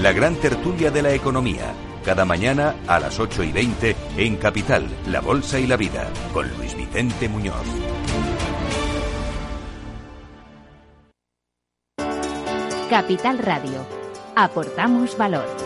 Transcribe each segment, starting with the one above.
La gran tertulia de la economía, cada mañana a las 8 y 20 en Capital, La Bolsa y la Vida, con Luis Vicente Muñoz. Capital Radio. Aportamos valor.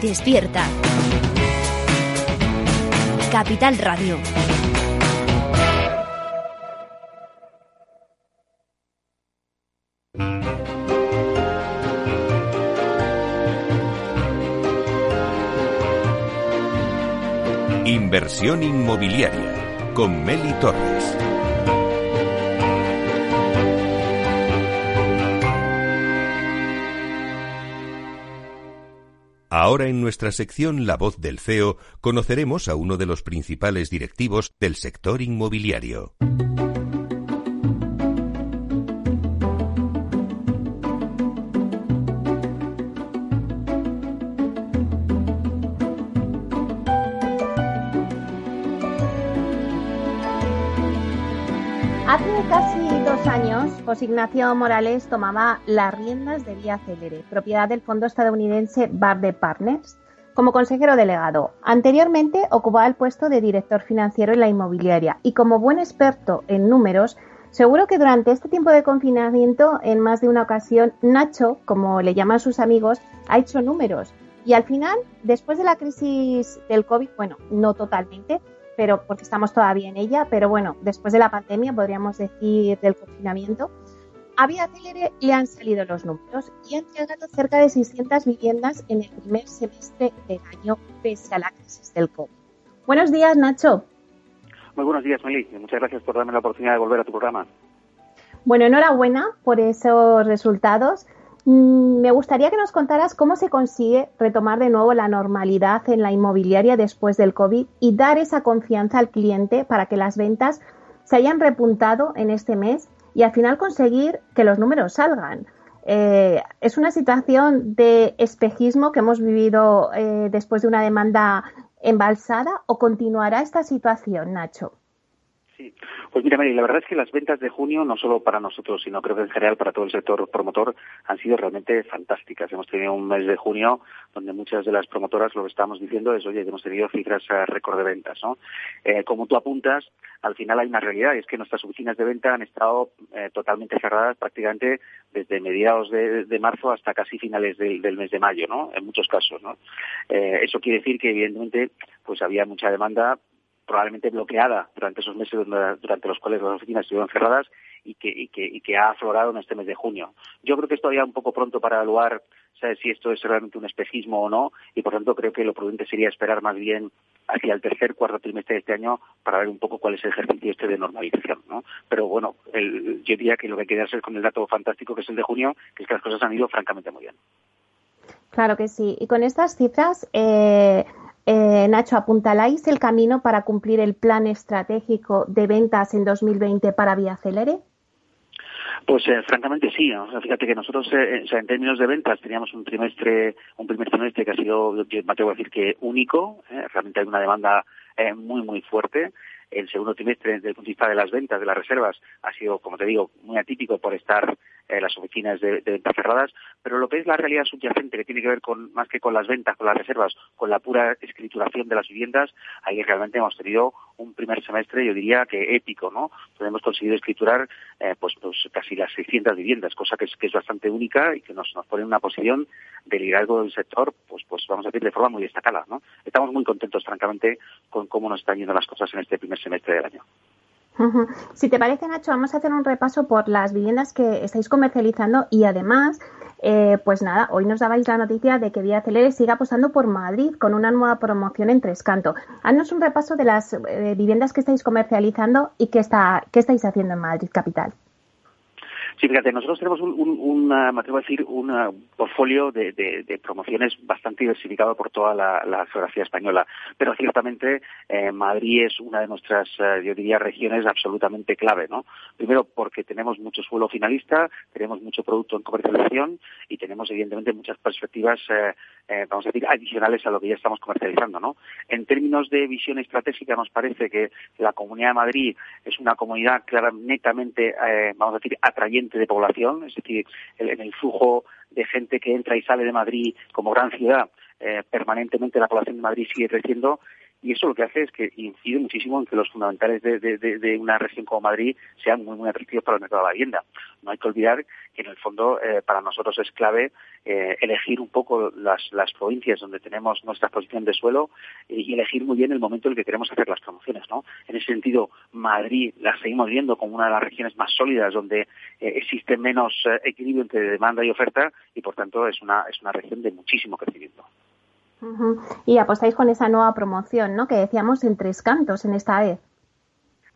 Despierta. Capital Radio. Inversión inmobiliaria con Meli Torres. Ahora en nuestra sección La voz del CEO conoceremos a uno de los principales directivos del sector inmobiliario. José Ignacio Morales tomaba las riendas de Vía Célere, propiedad del fondo estadounidense Barde Partners, como consejero delegado. Anteriormente ocupaba el puesto de director financiero en la inmobiliaria y como buen experto en números, seguro que durante este tiempo de confinamiento, en más de una ocasión, Nacho, como le llaman sus amigos, ha hecho números. Y al final, después de la crisis del COVID, bueno, no totalmente, pero porque estamos todavía en ella, pero bueno, después de la pandemia, podríamos decir del confinamiento, a Vía Célere le han salido los números y ha entregado cerca de 600 viviendas en el primer semestre del año, pese a la crisis del COVID. Buenos días, Nacho. Muy buenos días, Meli. Muchas gracias por darme la oportunidad de volver a tu programa. Bueno, enhorabuena por esos resultados. Mm, Me gustaría que nos contaras cómo se consigue retomar de nuevo la normalidad en la inmobiliaria después del COVID y dar esa confianza al cliente para que las ventas se hayan repuntado en este mes y al final conseguir que los números salgan. Eh, es una situación de espejismo que hemos vivido eh, después de una demanda embalsada o continuará esta situación, Nacho? Sí, pues mira, Mary, la verdad es que las ventas de junio, no solo para nosotros, sino creo que en general para todo el sector promotor, han sido realmente fantásticas. Hemos tenido un mes de junio donde muchas de las promotoras lo que estamos diciendo es, oye, hemos tenido cifras eh, récord de ventas, ¿no? Eh, como tú apuntas, al final hay una realidad, y es que nuestras oficinas de venta han estado eh, totalmente cerradas prácticamente desde mediados de, marzo hasta casi finales del, mes de mayo, ¿no? En muchos casos, ¿no? Eso quiere decir que, evidentemente, pues había mucha demanda probablemente bloqueada durante esos meses durante los cuales las oficinas estuvieron cerradas y que, y que, ha aflorado en este mes de junio. Yo creo que es todavía un poco pronto para evaluar si esto es realmente un espejismo o no y por tanto creo que lo prudente sería esperar más bien hacia el tercer cuarto trimestre de este año para ver un poco cuál es el ejercicio este de normalización, ¿no? Pero bueno, yo diría que lo que hay que quedarse es con el dato fantástico que es el de junio, que es que las cosas han ido francamente muy bien. Claro que sí. Y con estas cifras, eh, eh, Nacho, ¿apuntaláis el camino para cumplir el plan estratégico de ventas en 2020 para Vía Celere? Pues eh, francamente sí. fíjate que nosotros, eh, en términos de ventas, teníamos un trimestre, un primer trimestre que ha sido, yo me atrevo a decir que único. realmente hay una demanda muy, muy fuerte. El segundo trimestre, desde el punto de vista de las ventas, de las reservas, ha sido, como te digo, muy atípico por estar eh, las oficinas de, ventas cerradas, pero lo que es la realidad subyacente, que tiene que ver con más que con las ventas, con las reservas, con la pura escrituración de las viviendas, ahí realmente hemos tenido un primer semestre, yo diría que épico, ¿no? hemos conseguido escriturar eh, pues, pues, casi las 600 viviendas, cosa que es, que es bastante única y que nos, nos pone en una posición de liderazgo del sector, pues, pues vamos a decir, de forma muy destacada, ¿no? Estamos muy contentos, francamente, con cómo nos están yendo las cosas en este primer semestre del año. Si te parece, Nacho, vamos a hacer un repaso por las viviendas que estáis comercializando y además, eh, pues nada, hoy nos dabais la noticia de que Vía Celere sigue apostando por Madrid con una nueva promoción en Tres Canto. Haznos un repaso de las eh, viviendas que estáis comercializando y está, qué estáis haciendo en Madrid Capital. Sí, fíjate, nosotros tenemos un, un, me atrevo a decir, un portfolio de, de, promociones bastante diversificado por toda la, geografía española, pero ciertamente eh, Madrid es una de nuestras, eh, yo diría, regiones absolutamente clave, ¿no? Primero porque tenemos mucho suelo finalista, tenemos mucho producto en comercialización y tenemos evidentemente muchas perspectivas, eh, vamos a decir, adicionales a lo que ya estamos comercializando, ¿no? En términos de visión estratégica nos parece que la Comunidad de Madrid es una comunidad claramente, netamente, vamos a decir, atrayente de población, es decir, en el flujo de gente que entra y sale de Madrid como gran ciudad, eh, permanentemente la población de Madrid sigue creciendo y eso lo que hace es que incide muchísimo en que los fundamentales de, una región como Madrid sean muy, muy atractivos para el mercado de la vivienda. No hay que olvidar que en el fondo eh, para nosotros es clave eh, elegir un poco las, provincias donde tenemos nuestra posición de suelo y elegir muy bien el momento en el que queremos hacer las promociones. ¿no? En ese sentido, Madrid la seguimos viendo como una de las regiones más sólidas donde eh, existe menos equilibrio entre demanda y oferta y por tanto es una, es una región de muchísimo crecimiento. Y apostáis con esa nueva promoción, ¿no? Que decíamos en tres cantos en esta vez.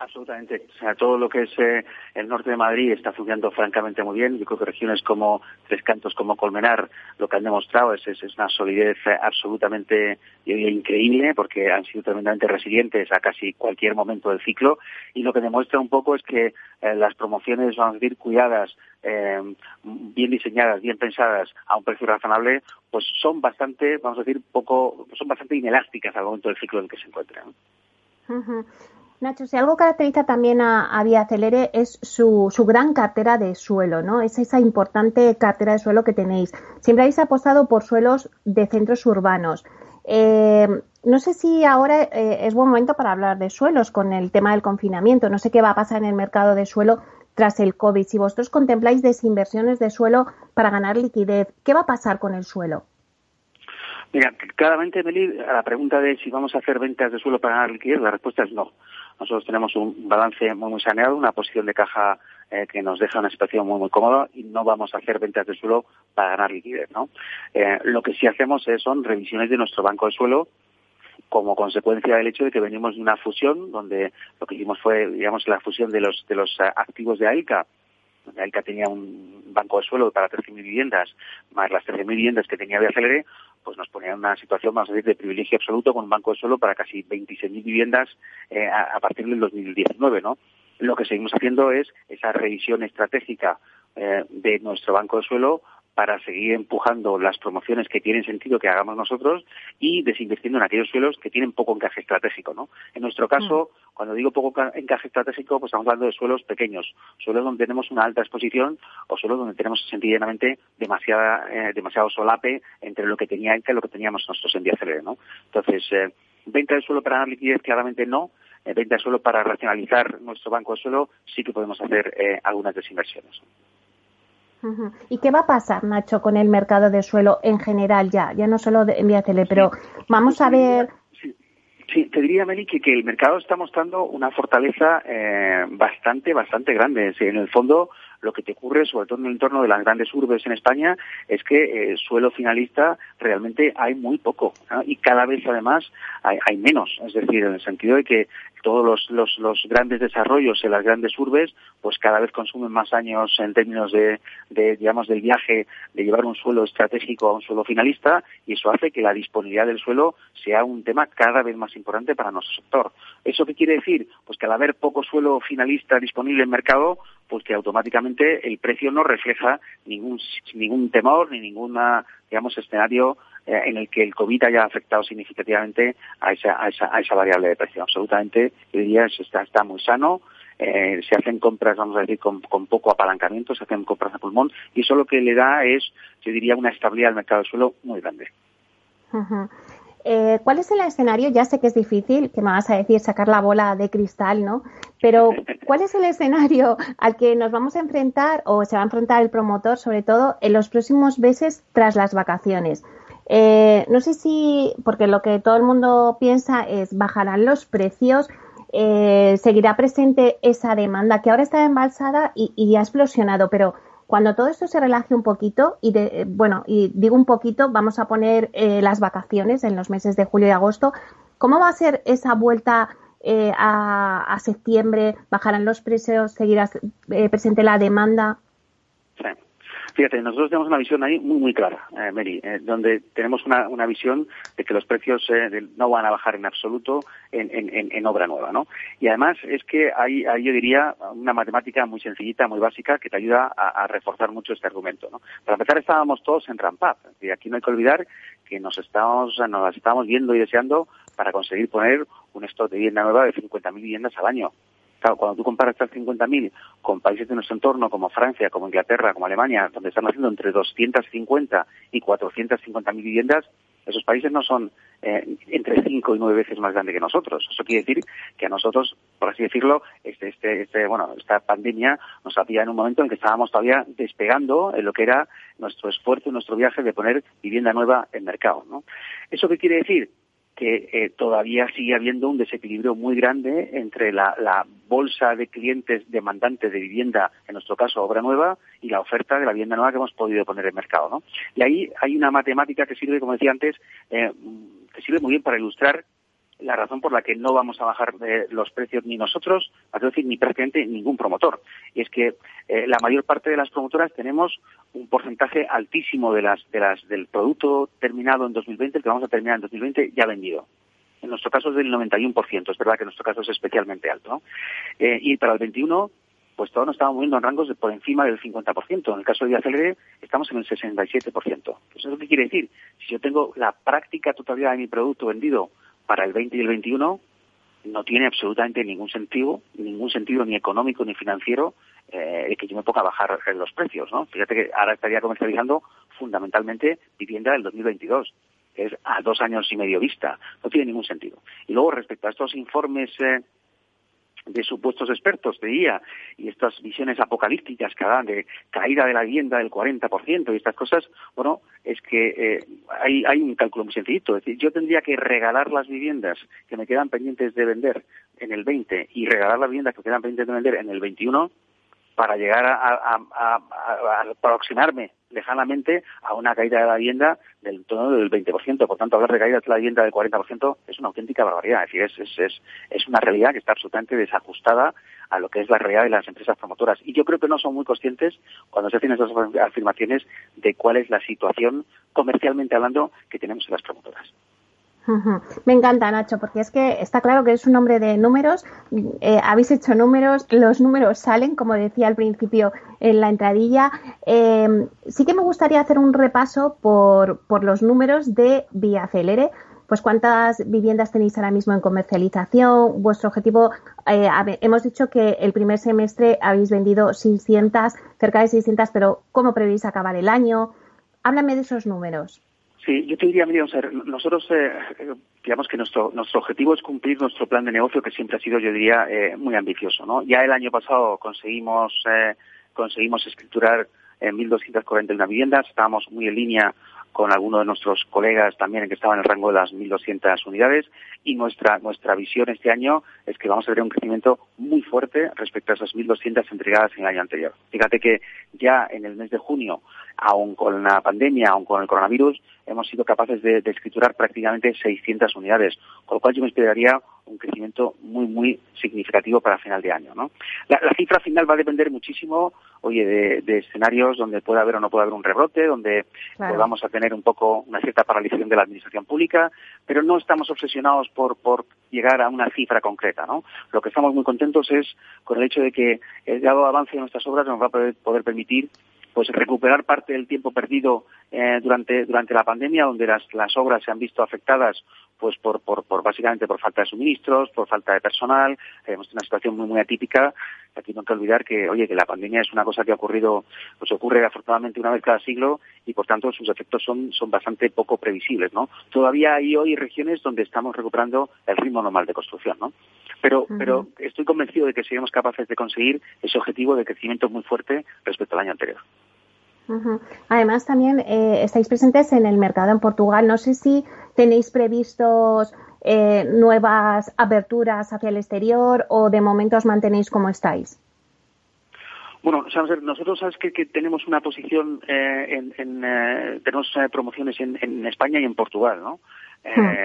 Absolutamente. O sea, todo lo que es eh, el norte de Madrid está funcionando francamente muy bien. Yo creo que regiones como Tres Cantos, como Colmenar, lo que han demostrado es, es, una solidez eh, absolutamente increíble porque han sido tremendamente resilientes a casi cualquier momento del ciclo. Y lo que demuestra un poco es que eh, las promociones, vamos a decir, cuidadas, bien diseñadas, bien pensadas, a un precio razonable, pues son bastante, vamos a decir, poco, son bastante inelásticas al momento del ciclo en el que se encuentran. Nacho, si algo caracteriza también a, Vía Celere es su, gran cartera de suelo, ¿no? Es esa importante cartera de suelo que tenéis. Siempre habéis apostado por suelos de centros urbanos. Eh, no sé si ahora eh, es buen momento para hablar de suelos con el tema del confinamiento. No sé qué va a pasar en el mercado de suelo tras el COVID. Si vosotros contempláis desinversiones de suelo para ganar liquidez, ¿qué va a pasar con el suelo? Mira, claramente, Meli, a la pregunta de si vamos a hacer ventas de suelo para ganar liquidez, la respuesta es no. Nosotros tenemos un balance muy, muy saneado, una posición de caja eh, que nos deja una situación muy, muy cómoda y no vamos a hacer ventas de suelo para ganar liquidez, ¿no? Eh, lo que sí hacemos es, son revisiones de nuestro banco de suelo como consecuencia del hecho de que venimos de una fusión donde lo que hicimos fue, digamos, la fusión de los, de los eh, activos de AICA AICA tenía un banco de suelo para 13.000 viviendas, más las 13.000 viviendas que tenía de Acelere, pues nos ponía en una situación, vamos a decir, de privilegio absoluto con un banco de suelo para casi 26.000 viviendas eh, a, partir del 2019, ¿no? Lo que seguimos haciendo es esa revisión estratégica eh, de nuestro banco de suelo para seguir empujando las promociones que tienen sentido que hagamos nosotros y desinvirtiendo en aquellos suelos que tienen poco encaje estratégico, ¿no? En nuestro caso, mm. cuando digo poco encaje estratégico, pues estamos hablando de suelos pequeños, suelos donde tenemos una alta exposición o suelos donde tenemos sencillamente demasiada, eh, demasiado solape entre lo que tenía ENCA y lo que teníamos nosotros en Celere, ¿no? Entonces, eh, venta de suelo para ganar liquidez claramente no, eh, venta de suelo para racionalizar nuestro banco de suelo sí que podemos hacer algunas desinversiones. ¿Y qué va a pasar, Nacho, con el mercado de suelo en general ya? Ya no solo en Vía Tele, pero vamos a ver... Sí, te diría, Meli, que, que el mercado está mostrando una fortaleza eh, bastante, bastante grande. En el fondo, lo que te ocurre, sobre todo en el entorno de las grandes urbes en España, es que eh, suelo finalista realmente hay muy poco y cada vez además hay, hay, menos. Es decir, en el sentido de que todos los, los, los, grandes desarrollos en las grandes urbes, pues cada vez consumen más años en términos de, de, digamos, del viaje de llevar un suelo estratégico a un suelo finalista y eso hace que la disponibilidad del suelo sea un tema cada vez más importante para nuestro sector. ¿Eso qué quiere decir? Pues que al haber poco suelo finalista disponible en mercado, pues que automáticamente el precio no refleja ningún, ningún temor ni ninguna, digamos, escenario eh, en el que el COVID haya afectado significativamente a esa, esa, a esa variable de precio. Absolutamente, yo diría, está, está muy sano, eh, se hacen compras, vamos a decir, con, con, poco apalancamiento, se hacen compras a pulmón, y eso lo que le da es, yo diría, una estabilidad al mercado del suelo muy grande. Eh, ¿Cuál es el escenario? Ya sé que es difícil, que me vas a decir sacar la bola de cristal, ¿no? Pero ¿cuál es el escenario al que nos vamos a enfrentar o se va a enfrentar el promotor, sobre todo en los próximos meses tras las vacaciones? Eh, no sé si, porque lo que todo el mundo piensa es bajarán los precios, eh, seguirá presente esa demanda que ahora está embalsada y, y ha explosionado, pero cuando todo esto se relaje un poquito, y de, bueno, y digo un poquito, vamos a poner eh, las vacaciones en los meses de julio y agosto, ¿cómo va a ser esa vuelta eh, a, a, septiembre? ¿Bajarán los precios? ¿Seguirá eh, presente la demanda? Sí. Fíjate, nosotros tenemos una visión ahí muy, muy clara, eh, Mary, eh, donde tenemos una, una, visión de que los precios eh, no van a bajar en absoluto en, en, en, obra nueva, ¿no? Y además es que hay, hay, yo diría, una matemática muy sencillita, muy básica, que te ayuda a, reforzar mucho este argumento, ¿no? Para empezar, estábamos todos en ramp-up, y aquí no hay que olvidar que nos estamos, nos estamos viendo y deseando para conseguir poner un stock de vivienda nueva de 50.000 viviendas al año. Cuando tú comparas estas 50.000 con países de nuestro entorno, como Francia, como Inglaterra, como Alemania, donde están haciendo entre 250 y 450.000 viviendas, esos países no son eh, entre cinco y nueve veces más grandes que nosotros. Eso quiere decir que a nosotros, por así decirlo, este, este, este, bueno, esta pandemia nos había en un momento en que estábamos todavía despegando en lo que era nuestro esfuerzo nuestro viaje de poner vivienda nueva en mercado. ¿no? ¿Eso qué quiere decir? Que eh, todavía sigue habiendo un desequilibrio muy grande entre la, bolsa de clientes demandantes de vivienda, en nuestro caso obra nueva, y la oferta de la vivienda nueva que hemos podido poner en mercado. ¿no? Y ahí hay una matemática que sirve, como decía antes, eh, que sirve muy bien para ilustrar la razón por la que no vamos a bajar eh, los precios ni nosotros, es decir, ni prácticamente ningún promotor. Y es que eh, la mayor parte de las promotoras tenemos un porcentaje altísimo de las, de las, del producto terminado en 2020, el que vamos a terminar en 2020, ya vendido. En nuestro caso es del 91%, es verdad que en nuestro caso es especialmente alto. Eh, y para el 21, pues todos nos estamos moviendo en rangos de por encima del 50%. En el caso de Viacelere estamos en el 67%. Pues ¿Eso qué quiere decir? Si yo tengo la práctica totalidad de mi producto vendido para el 20 y el 21 no tiene absolutamente ningún sentido, ningún sentido ni económico ni financiero eh, que yo me ponga a bajar los precios, ¿no? Fíjate que ahora estaría comercializando fundamentalmente vivienda del 2022, que es a dos años y medio vista. No tiene ningún sentido. Y luego respecto a estos informes eh, de supuestos expertos de IA y estas visiones apocalípticas que dan de caída de la vivienda del 40% y estas cosas, bueno, es que eh, hay, hay un cálculo muy sencillito. Es decir, yo tendría que regalar las viviendas que me quedan pendientes de vender en el 20 y regalar las viviendas que me quedan pendientes de vender en el 21 para llegar a, a, a, a aproximarme lejanamente a una caída de la vivienda del tono del 20%. Por tanto, hablar de caída de la vivienda del 40% es una auténtica barbaridad. Es decir, es, es, es, es una realidad que está absolutamente desajustada a lo que es la realidad de las empresas promotoras. Y yo creo que no son muy conscientes cuando se hacen esas afirmaciones de cuál es la situación comercialmente hablando que tenemos en las promotoras. Me encanta, Nacho, porque es que está claro que es un hombre de números. Eh, habéis hecho números, los números salen, como decía al principio en la entradilla. Eh, sí que me gustaría hacer un repaso por, por los números de Vía Celere. Pues cuántas viviendas tenéis ahora mismo en comercialización, vuestro objetivo, eh, hemos dicho que el primer semestre habéis vendido 600, cerca de 600, pero ¿cómo prevéis acabar el año? Háblame de esos números. Sí, yo te diría, Miriam, nosotros, eh, digamos que nuestro, nuestro objetivo es cumplir nuestro plan de negocio que siempre ha sido, yo diría, eh, muy ambicioso, ¿no? Ya el año pasado conseguimos, eh, conseguimos escriturar en 1.241 viviendas. Estábamos muy en línea con algunos de nuestros colegas también que estaban en el rango de las 1.200 unidades y nuestra, nuestra visión este año es que vamos a tener un crecimiento muy fuerte respecto a esas 1.200 entregadas en el año anterior. Fíjate que ya en el mes de junio, aun con la pandemia, aun con el coronavirus, hemos sido capaces de, escriturar prácticamente 600 unidades, con lo cual yo me esperaría un crecimiento muy, muy significativo para final de año. ¿no? La, cifra final va a depender muchísimo, oye, de, escenarios donde pueda haber o no pueda haber un rebrote, donde podamos a tener un poco una cierta paralización de la administración pública, pero no estamos obsesionados por, por llegar a una cifra concreta. ¿no? Lo que estamos muy contentos es con el hecho de que el dado avance de nuestras obras nos va a poder, poder permitir pues recuperar parte del tiempo perdido eh, durante, durante la pandemia, donde las, las obras se han visto afectadas pues por, por, por básicamente por falta de suministros, por falta de personal, hemos tenido una situación muy muy atípica. Aquí no hay que olvidar que, oye, que la pandemia es una cosa que ha ocurrido, pues ocurre afortunadamente una vez cada siglo y por tanto sus efectos son, son bastante poco previsibles, ¿no? Todavía hay hoy regiones donde estamos recuperando el ritmo normal de construcción, ¿no? Pero, pero estoy convencido de que seremos capaces de conseguir ese objetivo de crecimiento muy fuerte respecto al año anterior. Además, también eh, estáis presentes en el mercado en Portugal. No sé si tenéis previstos eh, nuevas aperturas hacia el exterior o de momento os mantenéis como estáis. Bueno, nosotros sabes que, tenemos una posición eh, en, en tenemos promociones en, en, España y en Portugal, ¿no? Eh,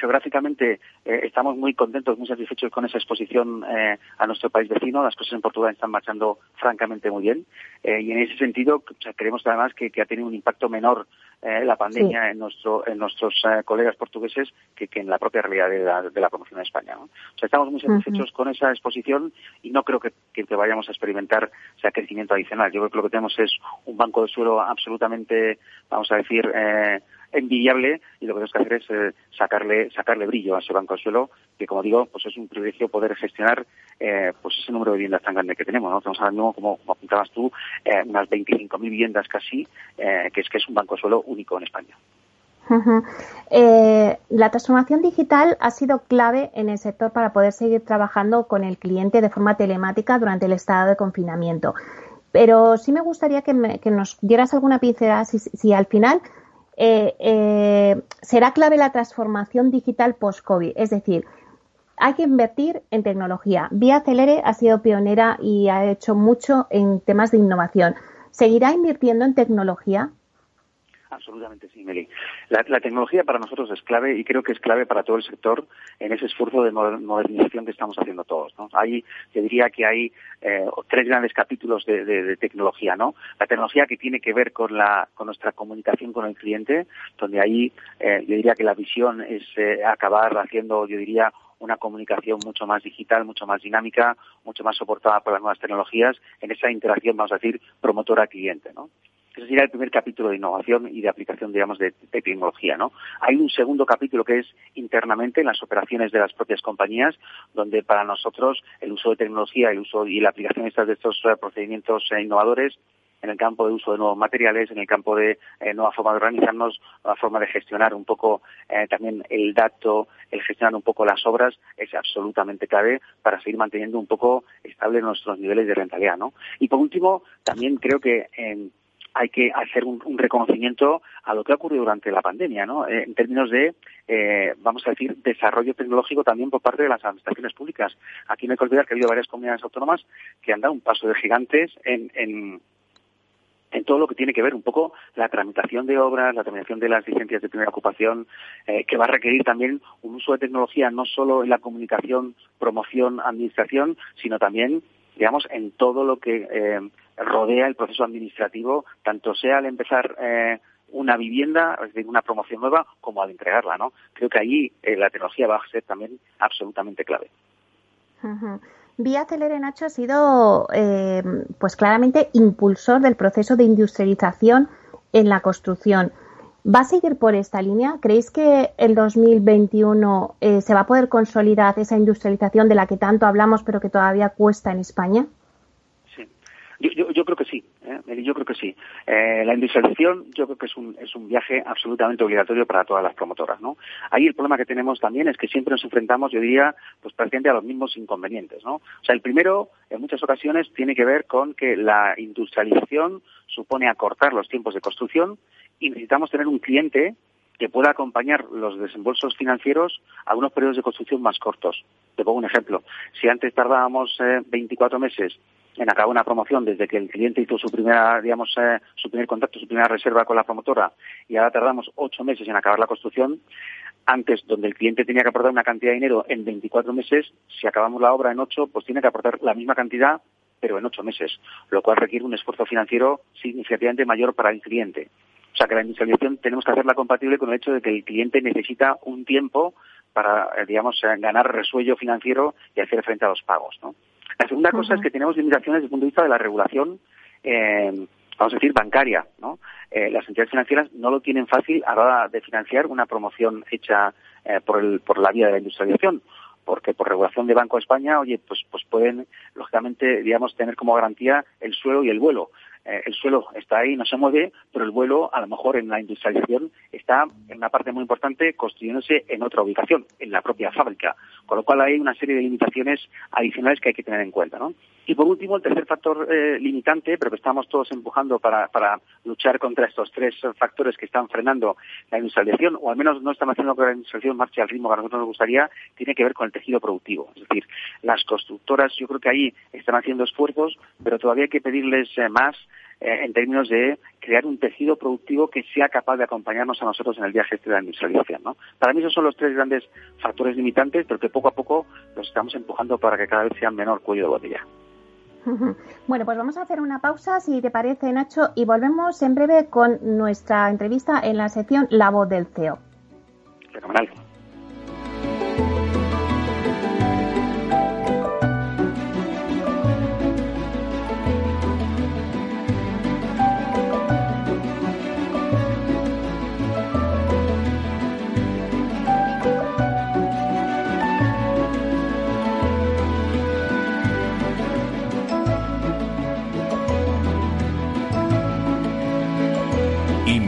geográficamente eh, estamos muy contentos, muy satisfechos con esa exposición eh, a nuestro país vecino. Las cosas en Portugal están marchando francamente muy bien. Eh, y en ese sentido, creemos además que, ha tenido un impacto menor la pandemia en, nuestro, en nuestros colegas portugueses que, en la propia realidad de la, de la promoción en España. O sea, estamos muy satisfechos con esa exposición y no creo que, que, vayamos a experimentar ese crecimiento adicional. Yo creo que lo que tenemos es un banco de suelo absolutamente, vamos a decir, eh, envidiable y lo que tenemos que hacer es eh, sacarle sacarle brillo a ese banco de suelo que como digo pues es un privilegio poder gestionar eh, pues ese número de viviendas tan grande que tenemos no estamos hablando como, apuntabas tú eh, unas 25.000 viviendas casi que es que es un banco de suelo único en España. La transformación digital ha sido clave en el sector para poder seguir trabajando con el cliente de forma telemática durante el estado de confinamiento. Pero sí me gustaría que, nos dieras alguna pincelada si al final eh, eh, será clave la transformación digital post-COVID. Es decir, hay que invertir en tecnología. Vía Celere ha sido pionera y ha hecho mucho en temas de innovación. ¿Seguirá invirtiendo en tecnología? Absolutamente sí, Meli. La, tecnología para nosotros es clave y creo que es clave para todo el sector en ese esfuerzo de modernización que estamos haciendo todos. ¿no? Hay, yo diría que hay eh, tres grandes capítulos de, tecnología. ¿no? La tecnología que tiene que ver con, la, con nuestra comunicación con el cliente, donde ahí eh, yo diría que la visión es eh, acabar haciendo, yo diría, una comunicación mucho más digital, mucho más dinámica, mucho más soportada por las nuevas tecnologías en esa interacción, vamos a decir, promotora-cliente, ¿no? Ese sería el primer capítulo de innovación y de aplicación, digamos, de, tecnología, ¿no? Hay un segundo capítulo que es internamente en las operaciones de las propias compañías, donde para nosotros el uso de tecnología, el uso y la aplicación de estos eh, procedimientos eh, innovadores en el campo de uso de nuevos materiales, en el campo de eh, nueva forma de organizarnos, nueva forma de gestionar un poco también el dato, el gestionar un poco las obras, es absolutamente clave para seguir manteniendo un poco estable nuestros niveles de rentabilidad, ¿no? Y por último, también creo que hay que hacer un, reconocimiento a lo que ha ocurrido durante la pandemia, ¿no? Eh, en términos de, eh, vamos a decir, desarrollo tecnológico también por parte de las administraciones públicas. Aquí no hay que olvidar que ha habido varias comunidades autónomas que han dado un paso de gigantes en, en, todo lo que tiene que ver un poco la tramitación de obras, la tramitación de las licencias de primera ocupación, eh, que va a requerir también un uso de tecnología no solo en la comunicación, promoción, administración, sino también digamos, en todo lo que eh, rodea el proceso administrativo, tanto sea al empezar eh, una vivienda, es decir, una promoción nueva, como al entregarla, ¿no? Creo que ahí eh, la tecnología va a ser también absolutamente clave. Vía Celere ha sido, pues claramente, impulsor del proceso de industrialización en la construcción. ¿Va a seguir por esta línea? ¿Creéis que el 2021 eh, se va a poder consolidar esa industrialización de la que tanto hablamos pero que todavía cuesta en España? Sí. Yo, creo que sí, ¿eh? yo creo que sí. Eh, la industrialización yo creo que es un, es un viaje absolutamente obligatorio para todas las promotoras, ¿no? Ahí el problema que tenemos también es que siempre nos enfrentamos, yo diría, pues prácticamente a los mismos inconvenientes, ¿no? O sea, el primero, en muchas ocasiones, tiene que ver con que la industrialización supone acortar los tiempos de construcción y necesitamos tener un cliente que pueda acompañar los desembolsos financieros a unos periodos de construcción más cortos. Te pongo un ejemplo. Si antes tardábamos 24 eh, meses en acabar una promoción desde que el cliente hizo su primera, digamos, eh, su primer contacto, su primera reserva con la promotora y ahora tardamos ocho meses en acabar la construcción, antes donde el cliente tenía que aportar una cantidad de dinero en 24 meses, si acabamos la obra en ocho, pues tiene que aportar la misma cantidad pero en ocho meses, lo cual requiere un esfuerzo financiero significativamente mayor para el cliente. O sea que la industrialización tenemos que hacerla compatible con el hecho de que el cliente necesita un tiempo para, eh, digamos, eh, ganar resuello financiero y hacer frente a los pagos. ¿no? La segunda cosa es que tenemos limitaciones desde el punto de vista de la regulación, eh, vamos a decir, bancaria. ¿no? las entidades financieras no lo tienen fácil a la hora de financiar una promoción hecha por, el, por la vía de la industrialización porque por regulación de Banco de España, oye, pues, pues pueden, lógicamente, digamos, tener como garantía el suelo y el vuelo. Eh, el suelo está ahí, no se mueve, pero el vuelo, a lo mejor en la industrialización, está en una parte muy importante construyéndose en otra ubicación, en la propia fábrica. Con lo cual hay una serie de limitaciones adicionales que hay que tener en cuenta. ¿no? Y por último, el tercer factor eh, limitante, pero que estamos todos empujando para, para luchar contra estos tres factores que están frenando la industrialización, o al menos no están haciendo que la industrialización marche al ritmo que a nosotros nos gustaría, tiene que ver con el tejido productivo. Es decir, las constructoras yo creo que ahí están haciendo esfuerzos, pero todavía hay que pedirles eh, más eh, en términos de crear un tejido productivo que sea capaz de acompañarnos a nosotros en el viaje este de la industrialización. ¿no? Para mí esos son los tres grandes factores limitantes, pero que poco a poco los estamos empujando para que cada vez sean menor cuello de botella. Bueno, pues vamos a hacer una pausa, si te parece, Nacho, y volvemos en breve con nuestra entrevista en la sección La voz del CEO. Fenomenal.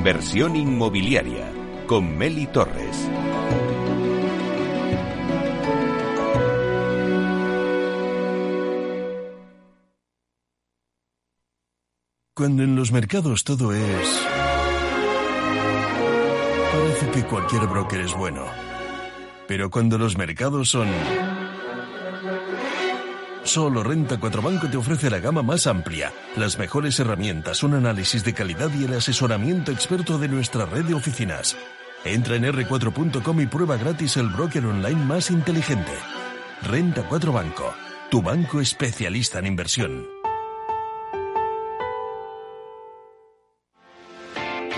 Inversión inmobiliaria con Meli Torres. Cuando en los mercados todo es... Parece que cualquier broker es bueno. Pero cuando los mercados son... Solo Renta 4 Banco te ofrece la gama más amplia, las mejores herramientas, un análisis de calidad y el asesoramiento experto de nuestra red de oficinas. Entra en r4.com y prueba gratis el broker online más inteligente. Renta 4 Banco, tu banco especialista en inversión.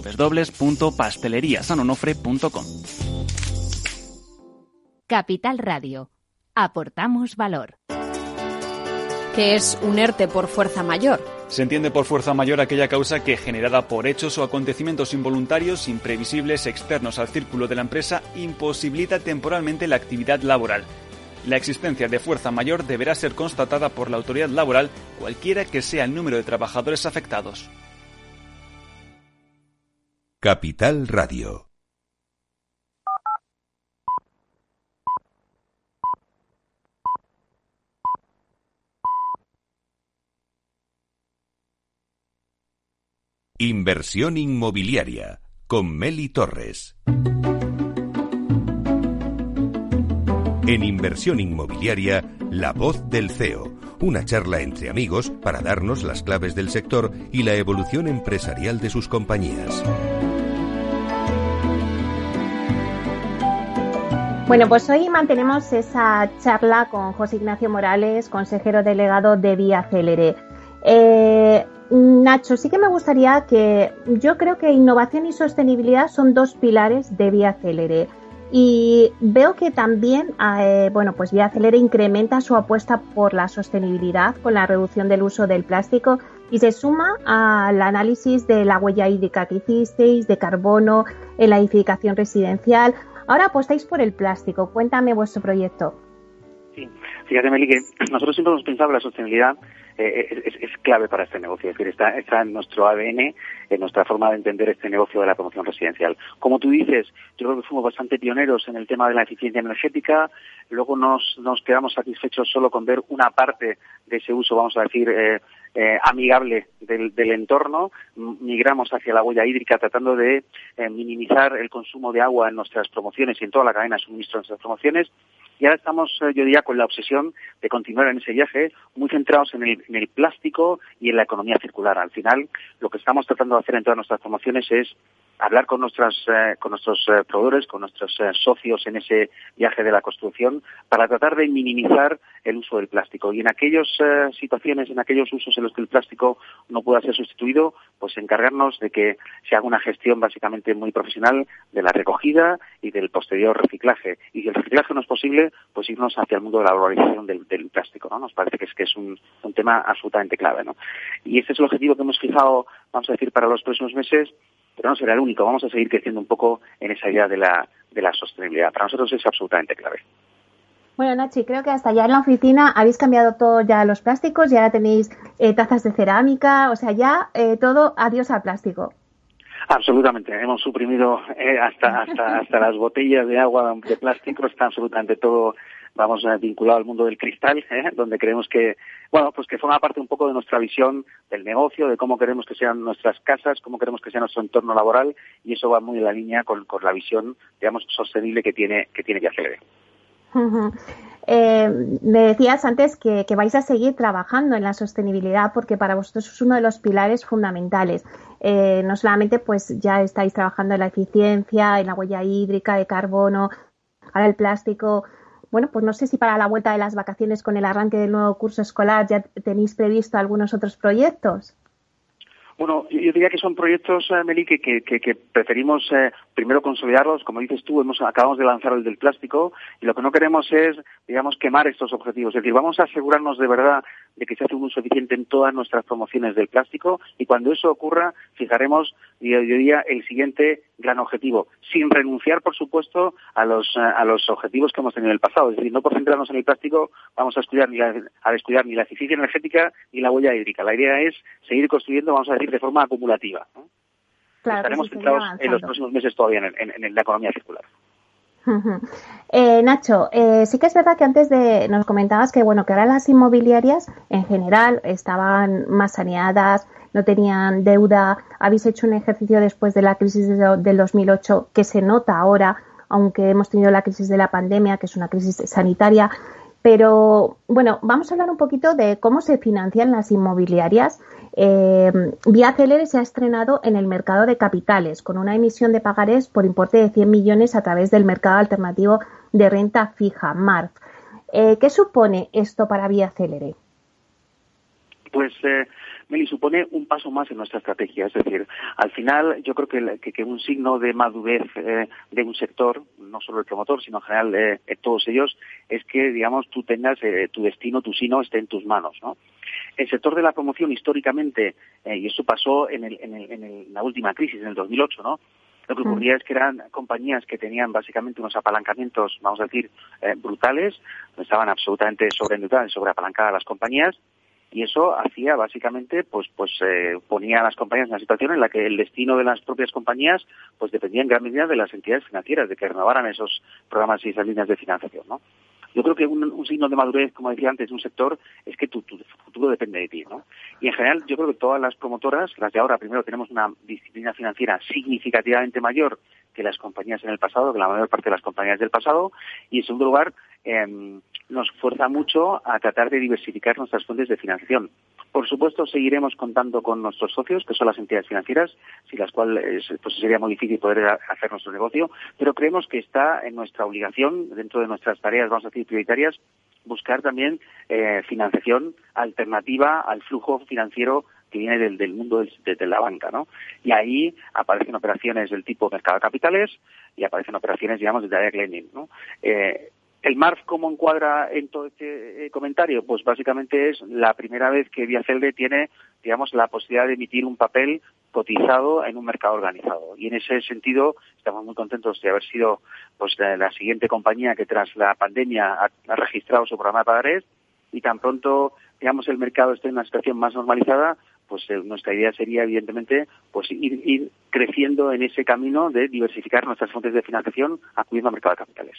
www.pasteleriasanonofre.com. Capital Radio. Aportamos valor. ¿Qué es un ERTE por fuerza mayor? Se entiende por fuerza mayor aquella causa que, generada por hechos o acontecimientos involuntarios, imprevisibles, externos al círculo de la empresa, imposibilita temporalmente la actividad laboral. La existencia de fuerza mayor deberá ser constatada por la autoridad laboral, cualquiera que sea el número de trabajadores afectados. Capital Radio. Inversión inmobiliaria con Meli Torres. En Inversión inmobiliaria, la voz del CEO. Una charla entre amigos para darnos las claves del sector y la evolución empresarial de sus compañías. Bueno, pues hoy mantenemos esa charla con José Ignacio Morales, consejero delegado de Vía Célere. Eh, Nacho, sí que me gustaría que yo creo que innovación y sostenibilidad son dos pilares de Vía Célere. Y veo que también, eh, bueno, pues Vía Célere incrementa su apuesta por la sostenibilidad con la reducción del uso del plástico y se suma al análisis de la huella hídrica que hicisteis, de carbono en la edificación residencial. Ahora apostáis por el plástico. Cuéntame vuestro proyecto. Sí, fíjate, Meli, nosotros siempre hemos pensado que la sostenibilidad eh, es, clave para este negocio. Es decir, está, está en nuestro ADN, en nuestra forma de entender este negocio de la promoción residencial. Como tú dices, yo creo que fuimos bastante pioneros en el tema de la eficiencia energética. Luego nos, nos quedamos satisfechos solo con ver una parte de ese uso, vamos a decir, eh, eh, amigable del, del, entorno, migramos hacia la huella hídrica tratando de minimizar el consumo de agua en nuestras promociones y en toda la cadena de suministro de nuestras promociones y ahora estamos, eh, yo diría, con la obsesión de continuar en ese viaje, muy centrados en el, en el plástico y en la economía circular. Al final, lo que estamos tratando de hacer en todas nuestras promociones es hablar con, nuestras, eh, con nuestros eh, proveedores, con nuestros eh, socios en ese viaje de la construcción, para tratar de minimizar el uso del plástico. Y en aquellas situaciones, en aquellos usos en los que el plástico no pueda ser sustituido, pues encargarnos de que se haga una gestión básicamente muy profesional de la recogida y del posterior reciclaje. Y si el reciclaje no es posible, pues irnos hacia el mundo de la valorización del, plástico. ¿no? Nos parece que es, que es un, un tema absolutamente clave. ¿no? Y este es el objetivo que hemos fijado, vamos a decir, para los próximos meses pero no será el único. Vamos a seguir creciendo un poco en esa idea de la, de la sostenibilidad. Para nosotros es absolutamente clave. Bueno, Nachi, creo que hasta ya en la oficina habéis cambiado todo ya los plásticos, ya tenéis eh, tazas de cerámica, o sea, ya eh, todo adiós al plástico. Absolutamente, hemos suprimido eh, hasta, hasta, hasta las botellas de agua de plástico, está absolutamente todo vamos eh, vinculado al mundo del cristal, ¿eh? donde creemos que, bueno, pues que forma parte un poco de nuestra visión del negocio, de cómo queremos que sean nuestras casas, cómo queremos que sea nuestro entorno laboral, y eso va muy en la línea con, la visión, digamos, sostenible que tiene que tiene que hacer. Eh, me decías antes que, vais a seguir trabajando en la sostenibilidad porque para vosotros es uno de los pilares fundamentales. no solamente pues ya estáis trabajando en la eficiencia, en la huella hídrica, de carbono, ahora el plástico bueno, pues no sé si para la vuelta de las vacaciones con el arranque del nuevo curso escolar ya tenéis previsto algunos otros proyectos. Bueno, yo diría que son proyectos, eh, Meli, que, preferimos eh, primero consolidarlos. Como dices tú, hemos, acabamos de lanzar el del plástico y lo que no queremos es, digamos, quemar estos objetivos. Es decir, vamos a asegurarnos de verdad de que se hace un uso eficiente en todas nuestras promociones del plástico y cuando eso ocurra, fijaremos, yo diría, el siguiente gran objetivo, sin renunciar, por supuesto, a los, a los objetivos que hemos tenido en el pasado. Es decir, no por centrarnos en el plástico vamos a, estudiar ni a descuidar ni la eficiencia energética ni la huella hídrica. La idea es seguir construyendo, vamos a decir, de forma acumulativa. Estaremos centrados en los próximos meses todavía en, la economía circular. Eh, Nacho, eh, sí que es verdad que antes de nos comentabas que bueno que ahora las inmobiliarias en general estaban más saneadas, no tenían deuda. Habéis hecho un ejercicio después de la crisis del 2008 que se nota ahora, aunque hemos tenido la crisis de la pandemia, que es una crisis sanitaria. Pero bueno, vamos a hablar un poquito de cómo se financian las inmobiliarias. Eh, Vía Celere se ha estrenado en el mercado de capitales con una emisión de pagarés por importe de 100 millones a través del mercado alternativo de renta fija, MARF. Eh, ¿Qué supone esto para Vía Celere? Pues eh, Meli, supone un paso más en nuestra estrategia. Es decir, al final yo creo que, que, un signo de madurez eh, de un sector, no solo el promotor, sino en general eh, todos ellos, es que, digamos, tú tengas eh, tu destino, tu sino esté en tus manos, ¿no? El sector de la promoción históricamente, y eso pasó en, el, en, el, en, la última crisis, en el 2008, ¿no? Lo que mm. ocurría es que eran compañías que tenían básicamente unos apalancamientos, vamos a decir, brutales, estaban absolutamente sobreendeudadas y sobreapalancadas las compañías, y eso hacía básicamente pues pues eh, ponía a las compañías en una situación en la que el destino de las propias compañías pues dependía en gran medida de las entidades financieras de que renovaran esos programas y esas líneas de financiación no yo creo que un, signo de madurez, como decía antes, de un sector es que tu, tu, futuro depende de ti, ¿no? Y en general, yo creo que todas las promotoras, las de ahora, primero tenemos una disciplina financiera significativamente mayor que las compañías en el pasado, que la mayor parte de las compañías del pasado, y en segundo lugar, Em, nos fuerza mucho a tratar de diversificar nuestras fuentes de financiación. Por supuesto, seguiremos contando con nuestros socios, que son las entidades financieras, sin las cuales pues, sería muy difícil poder hacer nuestro negocio, pero creemos que está en nuestra obligación, dentro de nuestras tareas, vamos a decir, prioritarias, buscar también eh, financiación alternativa al flujo financiero que viene del, mundo de, la banca, ¿no? Y ahí aparecen operaciones del tipo mercado de capitales y aparecen operaciones, digamos, de direct lending, ¿no? Eh, ¿El MARF cómo encuadra en todo este eh, comentario? Pues básicamente es la primera vez que Viacelde tiene, digamos, la posibilidad de emitir un papel cotizado en un mercado organizado. Y en ese sentido estamos muy contentos de haber sido pues la, siguiente compañía que tras la pandemia ha, registrado su programa de pagarés y tan pronto, digamos, el mercado esté en una situación más normalizada, pues eh, nuestra idea sería, evidentemente, pues ir, ir, creciendo en ese camino de diversificar nuestras fuentes de financiación acudiendo al mercado de capitales.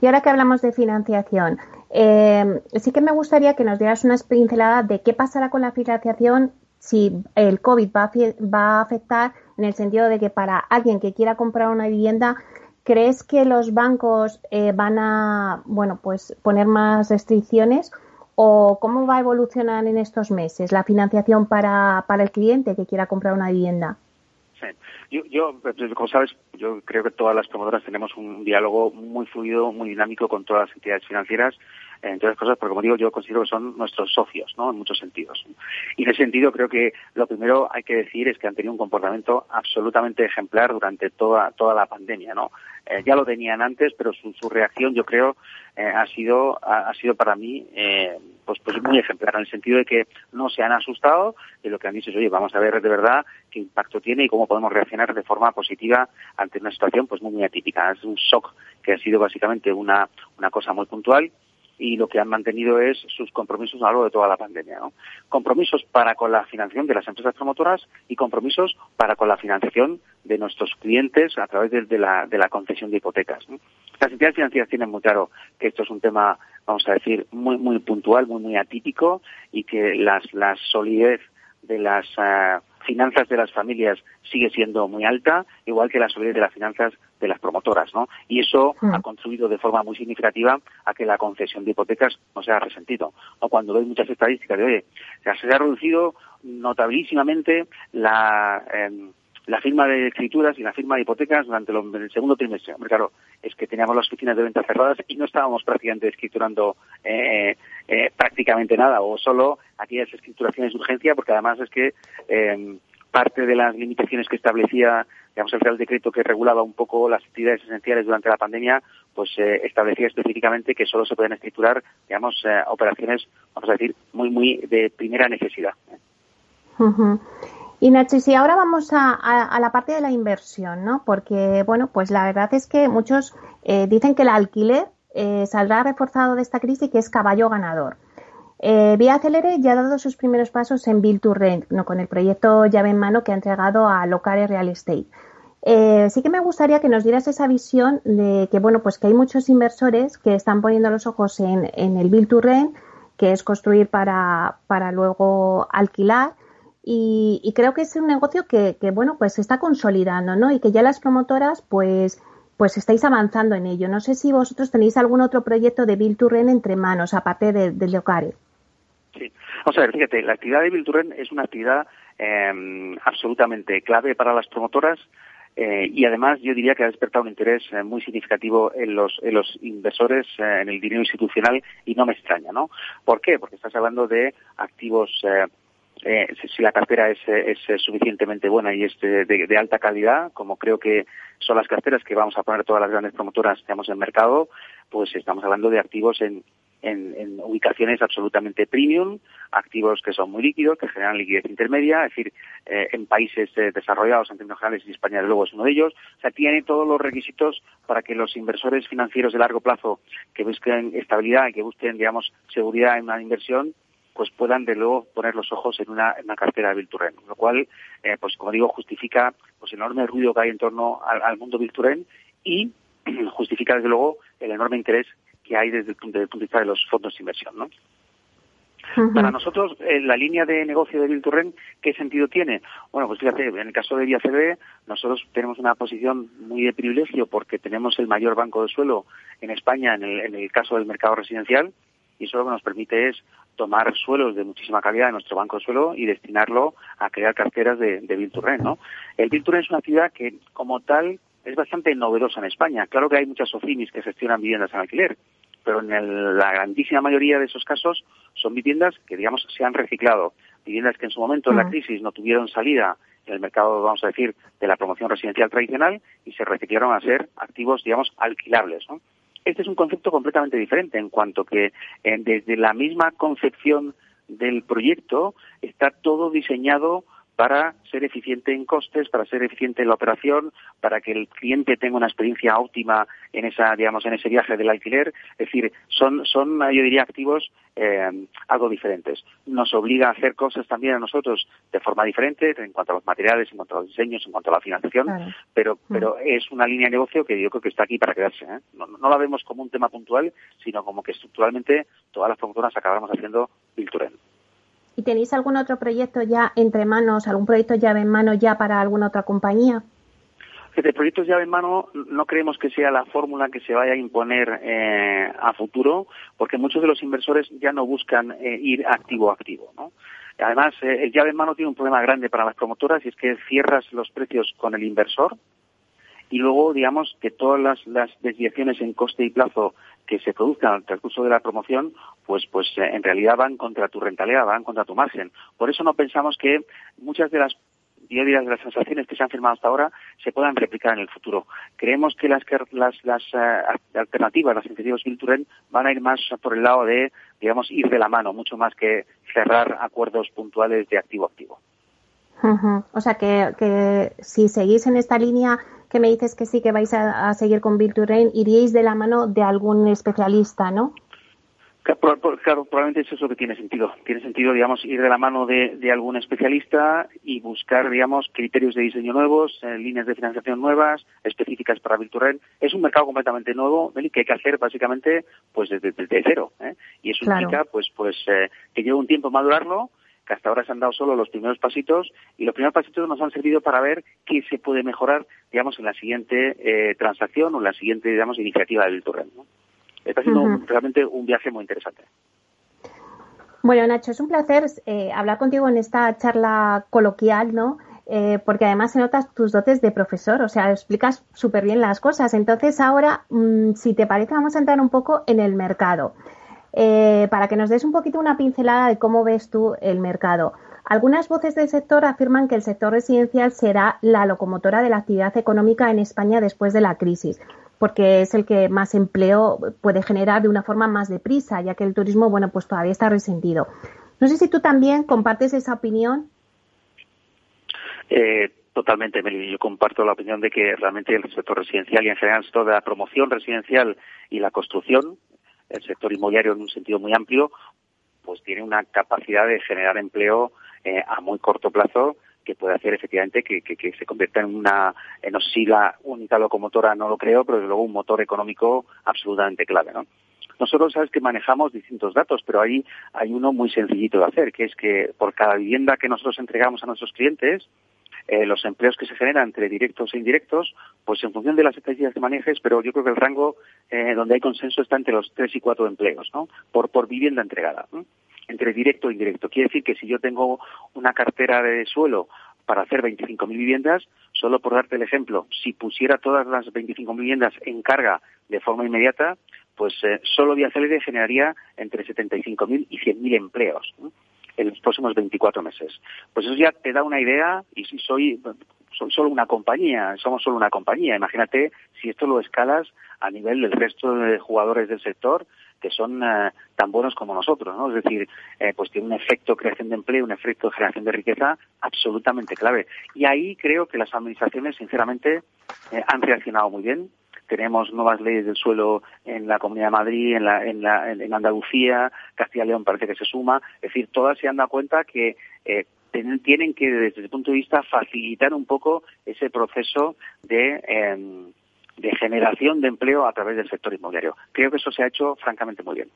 Y ahora que hablamos de financiación, eh, sí que me gustaría que nos dieras una pincelada de qué pasará con la financiación si el COVID va a, afectar en el sentido de que para alguien que quiera comprar una vivienda, ¿crees que los bancos eh, van a, bueno, pues poner más restricciones? ¿O cómo va a evolucionar en estos meses la financiación para, para el cliente que quiera comprar una vivienda? Yo, yo, como sabes, yo creo que todas las promotoras tenemos un diálogo muy fluido, muy dinámico con todas las entidades financieras, entre otras cosas, porque como digo, yo considero que son nuestros socios, ¿no? En muchos sentidos. Y en ese sentido creo que lo primero hay que decir es que han tenido un comportamiento absolutamente ejemplar durante toda, toda la pandemia, ¿no? Eh, ya lo tenían antes, pero su, su reacción, yo creo, eh, ha sido ha, sido para mí eh, pues pues muy ejemplar en el sentido de que no se han asustado y lo que han dicho es oye vamos a ver de verdad qué impacto tiene y cómo podemos reaccionar de forma positiva ante una situación pues muy muy atípica es un shock que ha sido básicamente una una cosa muy puntual y lo que han mantenido es sus compromisos a lo largo de toda la pandemia. ¿no? Compromisos para con la financiación de las empresas promotoras y compromisos para con la financiación de nuestros clientes a través de, la, de la, concesión de hipotecas. Las entidades financieras tienen muy claro que esto es un tema, vamos a decir, muy, muy puntual, muy, muy atípico y que las, la solidez de las eh, finanzas de las familias sigue siendo muy alta, igual que la solidez de las finanzas de las promotoras, ¿no? Y eso hmm. ha contribuido de forma muy significativa a que la concesión de hipotecas no sea resentido. O cuando doy muchas estadísticas de, oye, se ha reducido notabilísimamente la, em, la firma de escrituras y la firma de hipotecas durante el segundo trimestre. Hombre, claro, es que teníamos las oficinas de ventas cerradas y no estábamos prácticamente escriturando eh, eh, prácticamente nada, o solo aquellas escrituraciones de urgencia, porque además es que em, parte de las limitaciones que establecía digamos, el Real Decreto que regulaba un poco las actividades esenciales durante la pandemia, pues eh, establecía específicamente que solo se pueden escriturar, digamos, operaciones, vamos a decir, muy, muy de primera necesidad. Y Nacho, si ahora vamos a, la parte de la inversión, ¿no? Porque, bueno, pues la verdad es que muchos eh, dicen que el alquiler eh, saldrá reforzado de esta crisis y que es caballo ganador. Eh, Vía Celere ya ha dado sus primeros pasos en Build to Rent, ¿no? con el proyecto llave en mano que ha entregado a Locare Real Estate. Eh, sí que me gustaría que nos dieras esa visión de que, bueno, pues que hay muchos inversores que están poniendo los ojos en, el Build to Rent, que es construir para, para luego alquilar. Y, creo que es un negocio que, que, bueno, pues se está consolidando, ¿no? Y que ya las promotoras, pues, pues estáis avanzando en ello. No sé si vosotros tenéis algún otro proyecto de Build to Rent entre manos, aparte del de Locare. Sí, vamos a ver, fíjate, la actividad de Rent es una actividad eh, absolutamente clave para las promotoras eh, y además yo diría que ha despertado un interés eh, muy significativo en los, en los inversores, eh, en el dinero institucional y no me extraña, ¿no? ¿Por qué? Porque estás hablando de activos si la cartera es, es, suficientemente buena y es de, alta calidad, como creo que son las carteras que vamos a poner todas las grandes promotoras que en el mercado, pues estamos hablando de activos en, en, ubicaciones absolutamente premium, activos que son muy líquidos, que generan liquidez intermedia, es decir, eh, en países eh, desarrollados en términos generales y España luego es uno de ellos, o sea, tiene todos los requisitos para que los inversores financieros de largo plazo que busquen estabilidad y que busquen, digamos, seguridad en una inversión, pues puedan de luego poner los ojos en una, cartera de Vilturren, lo cual, eh, pues como digo, justifica pues el enorme ruido que hay en torno al, mundo Vilturren y justifica desde luego el enorme interés que hay desde el punto, de vista de los fondos de inversión, ¿no? Para nosotros, eh, la línea de negocio de Bilturren, ¿qué sentido tiene? Bueno, pues fíjate, en el caso de VIACB, nosotros tenemos una posición muy de privilegio porque tenemos el mayor banco de suelo en España en el, en el caso del mercado residencial y eso lo que nos permite es tomar suelos de muchísima calidad en nuestro banco de suelo y destinarlo a crear carteras de, de ¿no? El Bilturren es una ciudad que, como tal, es bastante novedosa en España. Claro que hay muchas OFIMIS que gestionan viviendas en alquiler, pero en la grandísima mayoría de esos casos son viviendas que, digamos, se han reciclado. Viviendas que en su momento, en la crisis, no tuvieron salida en el mercado, vamos a decir, de la promoción residencial tradicional y se reciclaron a ser activos, digamos, alquilables. Este es un concepto completamente diferente en cuanto que eh, desde la misma concepción del proyecto está todo diseñado para ser eficiente en costes, para ser eficiente en la operación, para que el cliente tenga una experiencia óptima en esa, digamos, en ese viaje del alquiler. Es decir, son, son yo diría, activos eh, algo diferentes. Nos obliga a hacer cosas también a nosotros de forma diferente en cuanto a los materiales, en cuanto a los diseños, en cuanto a la financiación, pero, mm. pero es una línea de negocio que yo creo que está aquí para quedarse. ¿eh? No, no, la vemos como un tema puntual, sino como que estructuralmente todas las promotoras acabaremos haciendo Vilturen. ¿Y tenéis algún otro proyecto ya entre manos, algún proyecto llave en mano ya para alguna otra compañía? Este proyecto llave en mano no creemos que sea la fórmula que se vaya a imponer eh, a futuro, porque muchos de los inversores ya no buscan eh, ir activo a activo. ¿no? Además, eh, el llave en mano tiene un problema grande para las promotoras y es que cierras los precios con el inversor y luego, digamos, que todas las desviaciones en coste y plazo que se produzcan al transcurso de la promoción, pues, pues eh, en realidad van contra tu rentabilidad, van contra tu margen. Por eso no pensamos que muchas de las de las transacciones que se han firmado hasta ahora se puedan replicar en el futuro. Creemos que las, las, las uh, alternativas, las iniciativas Bilturen, van a ir más por el lado de, digamos, ir de la mano, mucho más que cerrar acuerdos puntuales de activo O sea que, que si seguís en esta línea que me dices que sí que vais a, seguir con Bill Rain, iríais de la mano de algún especialista, ¿no? Claro, probablemente eso es lo que tiene sentido. Tiene sentido, digamos, ir de la mano de, algún especialista y buscar, digamos, criterios de diseño nuevos, eh, líneas de financiación nuevas, específicas para Rain. Es un mercado completamente nuevo, que hay que hacer básicamente, pues desde, cero. ¿eh? Y eso implica, pues, pues eh, que lleva un tiempo madurarlo, que hasta ahora se han dado solo los primeros pasitos y los primeros pasitos nos han servido para ver qué se puede mejorar, digamos, en la siguiente eh, transacción o en la siguiente, digamos, iniciativa del Torrent. ¿no? Está siendo realmente un viaje muy interesante. Bueno, Nacho, es un placer eh, hablar contigo en esta charla coloquial, ¿no? Eh, porque además se notas tus dotes de profesor, o sea, explicas súper bien las cosas. Entonces, ahora, mm, si te parece, vamos a entrar un poco en el mercado. Eh, para que nos des un poquito una pincelada de cómo ves tú el mercado. Algunas voces del sector afirman que el sector residencial será la locomotora de la actividad económica en España después de la crisis, porque es el que más empleo puede generar de una forma más deprisa, ya que el turismo, bueno, pues todavía está resentido. No sé si tú también compartes esa opinión. Eh, totalmente, Meli. Yo comparto la opinión de que realmente el sector residencial y en general toda la promoción residencial y la construcción el sector inmobiliario en un sentido muy amplio, pues tiene una capacidad de generar empleo eh, a muy corto plazo que puede hacer efectivamente que, se convierta en una, en no si la única locomotora, no lo creo, pero desde luego un motor económico absolutamente clave, ¿no? Nosotros sabes que manejamos distintos datos, pero ahí hay uno muy sencillito de hacer, que es que por cada vivienda que nosotros entregamos a nuestros clientes, eh, los empleos que se generan entre directos e indirectos, pues en función de las estrategias que manejes, pero yo creo que el rango eh, donde hay consenso está entre los tres y cuatro empleos, ¿no? Por, por vivienda entregada, entre directo e indirecto. Quiere decir que si yo tengo una cartera de suelo para hacer 25.000 viviendas, solo por darte el ejemplo, si pusiera todas las 25.000 viviendas en carga de forma inmediata, pues eh, solo Vía generaría entre 75.000 y 100.000 empleos en los próximos 24 meses. Pues eso ya te da una idea y si soy, solo una compañía, somos solo una compañía. Imagínate si esto lo escalas a nivel del resto de jugadores del sector que son eh, tan buenos como nosotros, ¿no? Es decir, eh, pues tiene un efecto creación de empleo, un efecto generación de riqueza absolutamente clave. Y ahí creo que las administraciones, sinceramente, han reaccionado muy bien tenemos nuevas leyes del suelo en la Comunidad de Madrid, en, la, en, la, en Andalucía, Castilla y León parece que se suma. Es decir, todas se han dado cuenta que eh, tienen que, desde ese punto de vista, facilitar un poco ese proceso de, em, de generación de empleo a través del sector inmobiliario. Creo que eso se ha hecho francamente muy bien.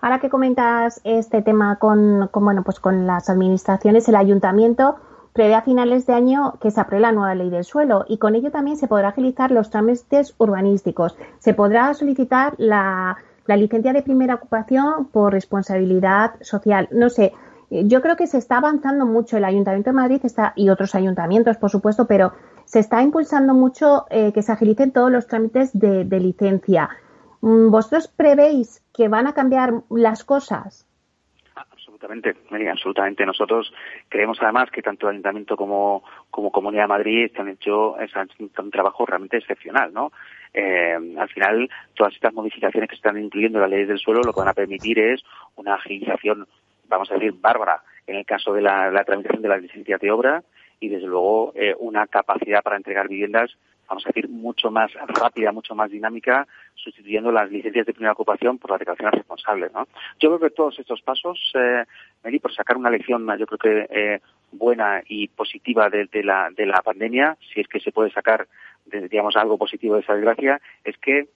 Ahora que comentas este tema con, con, bueno, pues con las administraciones, el ayuntamiento prevé a finales de año que se apruebe la nueva ley del suelo y con ello también se podrá agilizar los trámites urbanísticos. Se podrá solicitar la, licencia de primera ocupación por responsabilidad social. No sé, yo creo que se está avanzando mucho. El Ayuntamiento de Madrid está, y otros ayuntamientos, por supuesto, pero se está impulsando mucho eh, que se agilicen todos los trámites de, de licencia. Mm, ¿Vosotros prevéis que van a cambiar las cosas? Absolutamente, absolutamente. Nosotros creemos además que tanto el Ayuntamiento como, como Comunidad de Madrid han hecho un trabajo realmente excepcional, ¿no? Eh, al final, todas estas modificaciones que están incluyendo las leyes del suelo lo que van a permitir es una agilización, vamos a decir, bárbara en el caso de la, tramitación de las licencias de obra y, desde luego, eh, una capacidad para entregar viviendas vamos a decir, mucho más rápida, mucho más dinámica, sustituyendo las licencias de primera ocupación por las declaraciones responsables. ¿no? Yo creo que todos estos pasos, eh, Mary, por sacar una lección, yo creo que eh, buena y positiva de, la, de la pandemia, si es que se puede sacar, digamos, algo positivo de esa desgracia, es que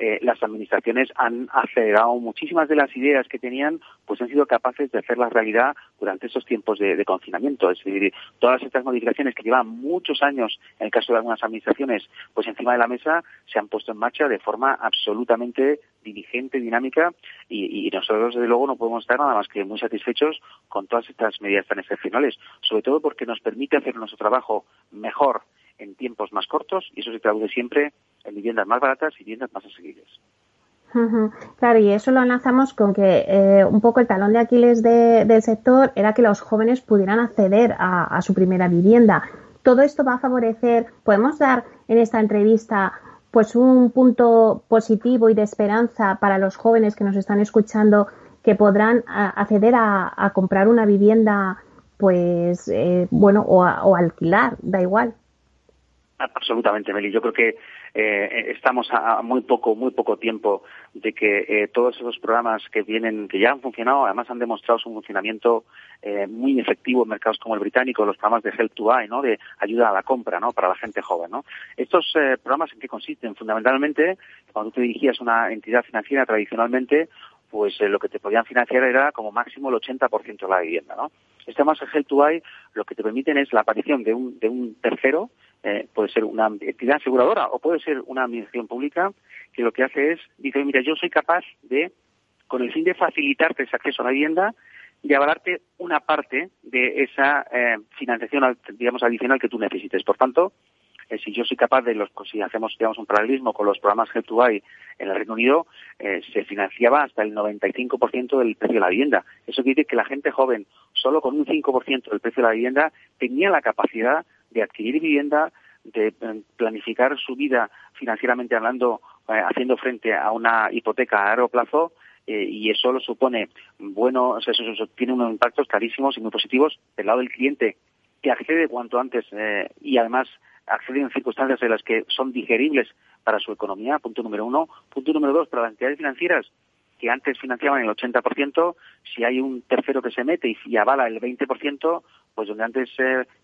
eh, las administraciones han acelerado muchísimas de las ideas que tenían, pues han sido capaces de hacerlas realidad durante estos tiempos de, confinamiento. Es decir, todas estas modificaciones que llevan muchos años, en el caso de algunas administraciones, pues encima de la mesa se han puesto en marcha de forma absolutamente diligente, dinámica, y, y nosotros, desde luego, no podemos estar nada más que muy satisfechos con todas estas medidas tan excepcionales, sobre todo porque nos permite hacer nuestro trabajo mejor en tiempos más cortos y eso se traduce siempre en viviendas más baratas y viviendas más asequibles. Claro, y eso lo enlazamos con que eh, un poco el talón de Aquiles del sector era que los jóvenes pudieran acceder a, su primera vivienda. Todo esto va a favorecer, podemos dar en esta entrevista pues un punto positivo y de esperanza para los jóvenes que nos están escuchando que podrán acceder a, comprar una vivienda pues eh, bueno o, o alquilar, da igual. Absolutamente, Meli. Yo creo que eh, estamos a, muy poco, muy poco tiempo de que eh, todos esos programas que vienen, que ya han funcionado, además han demostrado su funcionamiento eh, muy efectivo en mercados como el británico, los programas de Help to Buy, ¿no? De ayuda a la compra, ¿no? Para la gente joven, ¿no? Estos programas en qué consisten? Fundamentalmente, cuando tú dirigías una entidad financiera tradicionalmente, pues lo que te podían financiar era como máximo el 80% de la vivienda, ¿no? Este más Help to Buy lo que te permiten es la aparición de un, de un tercero eh, puede ser una entidad aseguradora o puede ser una administración pública que lo que hace es, dice, mira, yo soy capaz de, con el fin de facilitarte ese acceso a la vivienda, de avalarte una parte de esa eh, financiación, digamos, adicional que tú necesites. Por tanto, eh, si yo soy capaz de, los, si hacemos digamos, un paralelismo con los programas Help to Buy en el Reino Unido, se financiaba hasta el 95% del precio de la vivienda. Eso quiere decir que la gente joven, solo con un 5% del precio de la vivienda, tenía la capacidad de adquirir vivienda, de eh, planificar su vida financieramente hablando, eh, haciendo frente a una hipoteca a largo plazo, eh, y eso lo supone bueno, o sea, eso, tiene unos impactos clarísimos y muy positivos del lado del cliente, que accede cuanto antes y además accede en circunstancias en las que son digeribles para su economía, punto número uno. Punto número dos, para las entidades financieras que antes financiaban el 80%, si hay un tercero que se mete y, avala el 20%, pues donde antes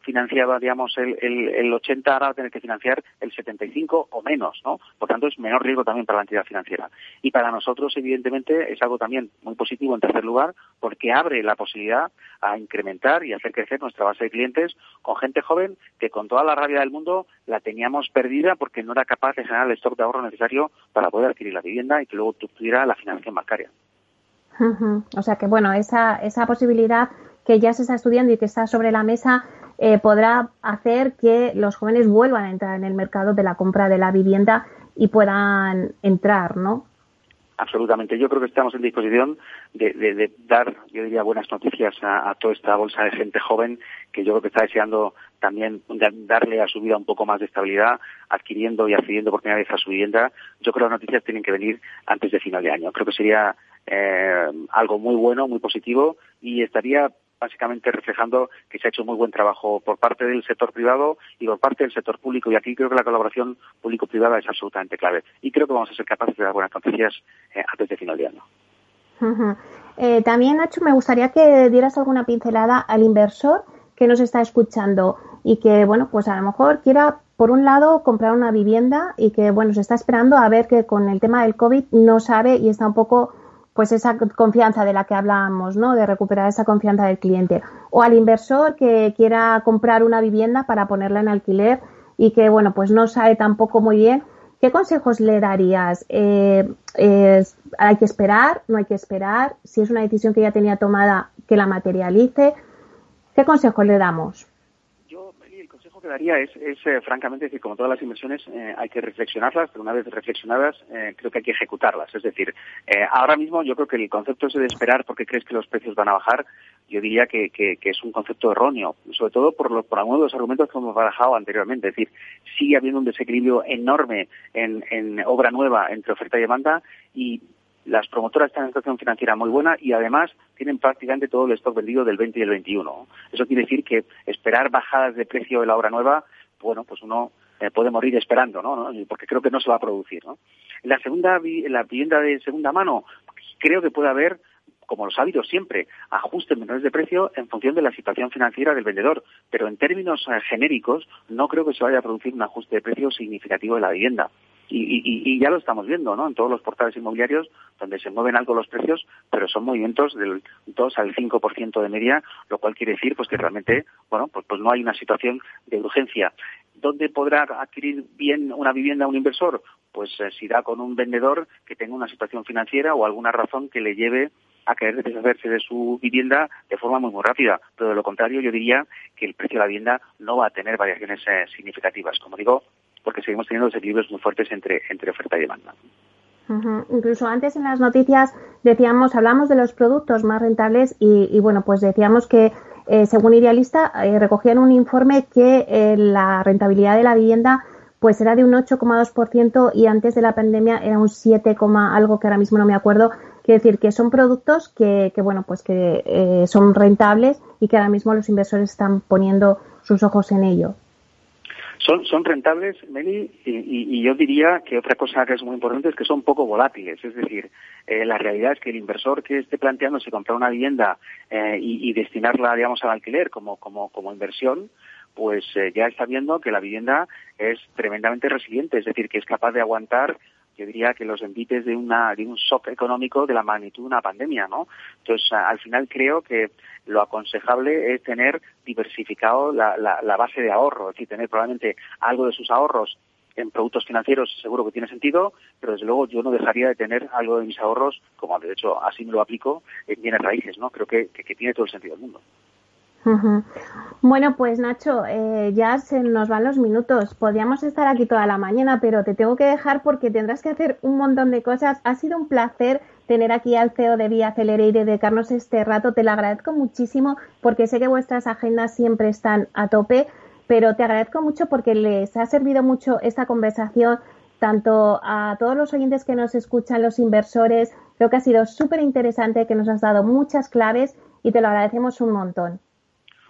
financiaba, digamos, el, el, 80, ahora va a tener que financiar el 75 o menos, ¿no? Por tanto, es menor riesgo también para la entidad financiera. Y para nosotros, evidentemente, es algo también muy positivo en tercer lugar, porque abre la posibilidad a incrementar y hacer crecer nuestra base de clientes con gente joven que con toda la rabia del mundo la teníamos perdida porque no era capaz de generar el stock de ahorro necesario para poder adquirir la vivienda y que luego tuviera la financiación bancaria. O sea que, bueno, esa, esa posibilidad que ya se está estudiando y que está sobre la mesa eh, podrá hacer que los jóvenes vuelvan a entrar en el mercado de la compra de la vivienda y puedan entrar, ¿no? Absolutamente. Yo creo que estamos en disposición de, dar, yo diría, buenas noticias a, toda esta bolsa de gente joven que yo creo que está deseando también darle a su vida un poco más de estabilidad, adquiriendo y accediendo oportunidades a su vivienda. Yo creo que las noticias tienen que venir antes de final de año. Creo que sería eh, algo muy bueno, muy positivo y estaría básicamente reflejando que se ha hecho muy buen trabajo por parte del sector privado y por parte del sector público. Y aquí creo que la colaboración público-privada es absolutamente clave. Y creo que vamos a ser capaces de dar buenas noticias eh, antes de final de año. Eh, también, Nacho, me gustaría que dieras alguna pincelada al inversor que nos está escuchando y que, bueno, pues a lo mejor quiera, por un lado, comprar una vivienda y que, bueno, se está esperando a ver que con el tema del COVID no sabe y está un poco pues esa confianza de la que hablábamos, ¿no? De recuperar esa confianza del cliente. O al inversor que quiera comprar una vivienda para ponerla en alquiler y que, bueno, pues no sabe tampoco muy bien. ¿Qué consejos le darías? Eh, ¿Hay que esperar? ¿No hay que esperar? Si es una decisión que ya tenía tomada, que la materialice. ¿Qué consejos le damos? Que daría es, eh, francamente, decir, como todas las inversiones, eh, hay que reflexionarlas, pero una vez reflexionadas, eh, creo que hay que ejecutarlas. Es decir, ahora mismo yo creo que el concepto ese de esperar porque crees que los precios van a bajar, yo diría que, es un concepto erróneo, sobre todo por, por algunos de los argumentos que hemos barajado anteriormente. Es decir, sigue habiendo un desequilibrio enorme en, en obra nueva entre oferta y demanda y las promotoras están en una situación financiera muy buena y además tienen prácticamente todo el stock vendido del 20 y el 21. Eso quiere decir que esperar bajadas de precio de la obra nueva, bueno, pues uno eh, puede morir esperando, ¿no? Porque creo que no se va a producir, ¿no? La segunda, la vivienda de segunda mano, creo que puede haber como los habido siempre, ajustes menores de precio en función de la situación financiera del vendedor. Pero en términos eh, genéricos, no creo que se vaya a producir un ajuste de precio significativo de la vivienda. Y, ya lo estamos viendo, ¿no? En todos los portales inmobiliarios donde se mueven algo los precios, pero son movimientos del 2 al 5% de media, lo cual quiere decir pues que realmente, bueno, pues, pues no hay una situación de urgencia. ¿Dónde podrá adquirir bien una vivienda un inversor? Pues eh, si da con un vendedor que tenga una situación financiera o alguna razón que le lleve a querer deshacerse de su vivienda de forma muy, muy rápida. Pero de lo contrario, yo diría que el precio de la vivienda no va a tener variaciones eh, significativas. Como digo, porque seguimos teniendo desequilibrios muy fuertes entre, oferta y demanda. Incluso antes en las noticias decíamos, hablamos de los productos más rentables y, bueno, pues decíamos que eh, según Idealista eh, recogían un informe que eh, la rentabilidad de la vivienda pues era de un 8,2% y antes de la pandemia era un 7, algo que ahora mismo no me acuerdo. Quiere decir que son productos que bueno, pues que son rentables y que ahora mismo los inversores están poniendo sus ojos en ello. Son, rentables, Meli, y, yo diría que otra cosa que es muy importante es que son poco volátiles. Es decir, eh, la realidad es que el inversor que esté planteándose comprar una vivienda eh, y, destinarla, digamos, al alquiler como, como, como inversión, pues eh, ya está viendo que la vivienda es tremendamente resiliente, es decir, que es capaz de aguantar yo diría que los envites de una de un shock económico de la magnitud de una pandemia, ¿no? Entonces, al final creo que lo aconsejable es tener diversificado la, la, base de ahorro, es decir, tener probablemente algo de sus ahorros en productos financieros seguro que tiene sentido, pero desde luego yo no dejaría de tener algo de mis ahorros, como de hecho así me lo aplico, en bienes raíces, ¿no? Creo que, que tiene todo el sentido del mundo. Bueno, pues Nacho, eh, ya se nos van los minutos. Podríamos estar aquí toda la mañana, pero te tengo que dejar porque tendrás que hacer un montón de cosas. Ha sido un placer tener aquí al CEO de Vía Celere y dedicarnos este rato. Te lo agradezco muchísimo porque sé que vuestras agendas siempre están a tope, pero te agradezco mucho porque les ha servido mucho esta conversación tanto a todos los oyentes que nos escuchan, los inversores. Creo que ha sido súper interesante, que nos has dado muchas claves y te lo agradecemos un montón.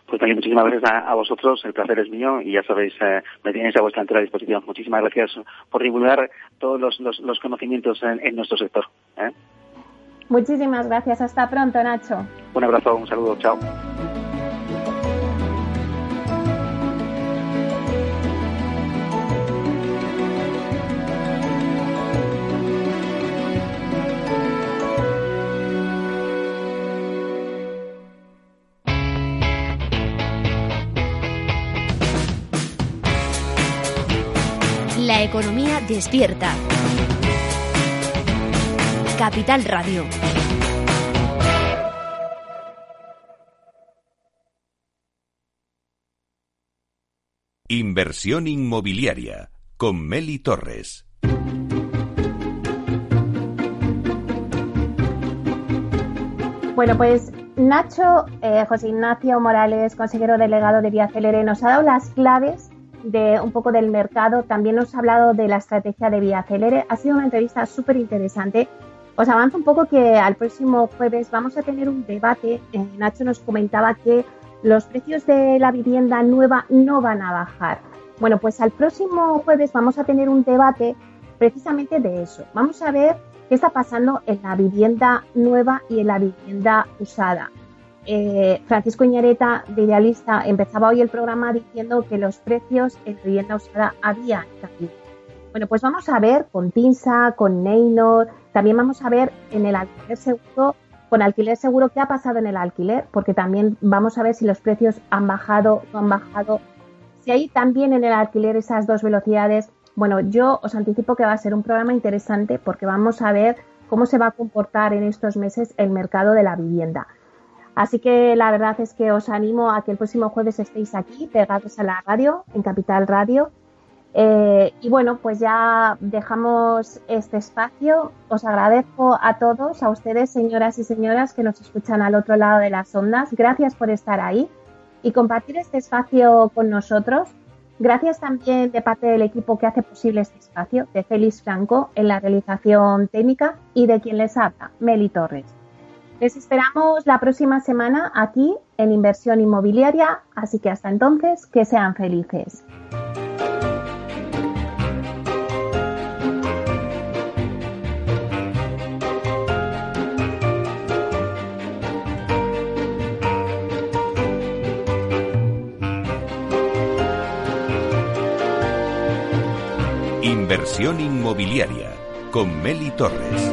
Pues también muchísimas gracias a, vosotros, el placer es mío y ya sabéis, eh, me tenéis a vuestra entera disposición. Muchísimas gracias por divulgar todos los, conocimientos en, nuestro sector. ¿eh? Muchísimas gracias, hasta pronto Nacho. Un abrazo, un saludo, chao. Economía despierta. Capital Radio. Inversión inmobiliaria con Meli Torres. Bueno, pues Nacho, eh, José Ignacio Morales, consejero delegado de Vía Celere, nos ha dado las claves de un poco del mercado. También nos ha hablado de la estrategia de Vía Celere. Ha sido una entrevista súper interesante. Os avanzo un poco que al próximo jueves vamos a tener un debate. Eh, Nacho nos comentaba que los precios de la vivienda nueva no van a bajar. Bueno, pues al próximo jueves vamos a tener un debate precisamente de eso. Vamos a ver qué está pasando en la vivienda nueva y en la vivienda usada. Eh, Francisco Iñareta, de Idealista, empezaba hoy el programa diciendo que los precios en vivienda usada habían caído. Bueno, pues vamos a ver con Tinsa, con Neynor, también vamos a ver en el alquiler seguro, con alquiler seguro qué ha pasado en el alquiler, porque también vamos a ver si los precios han bajado no han bajado. Si hay también en el alquiler esas dos velocidades, bueno, yo os anticipo que va a ser un programa interesante porque vamos a ver cómo se va a comportar en estos meses el mercado de la vivienda. Así que la verdad es que os animo a que el próximo jueves estéis aquí, pegados a la radio, en Capital Radio. Eh, y bueno, pues ya dejamos este espacio. Os agradezco a todos, a ustedes, señoras y señoras que nos escuchan al otro lado de las ondas. Gracias por estar ahí y compartir este espacio con nosotros. Gracias también de parte del equipo que hace posible este espacio, de Félix Franco en la realización técnica y de quien les habla, Meli Torres. Les esperamos la próxima semana aquí en Inversión Inmobiliaria, así que hasta entonces, que sean felices. Inversión inmobiliaria con Meli Torres.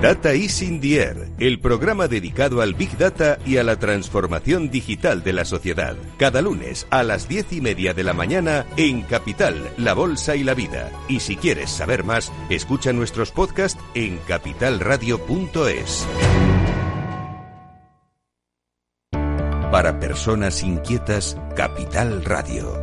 Data is in the Air, el programa dedicado al Big Data y a la transformación digital de la sociedad. Cada lunes a las diez y media de la mañana en Capital, La Bolsa y la Vida. Y si quieres saber más, escucha nuestros podcasts en capitalradio.es. Para personas inquietas, Capital Radio.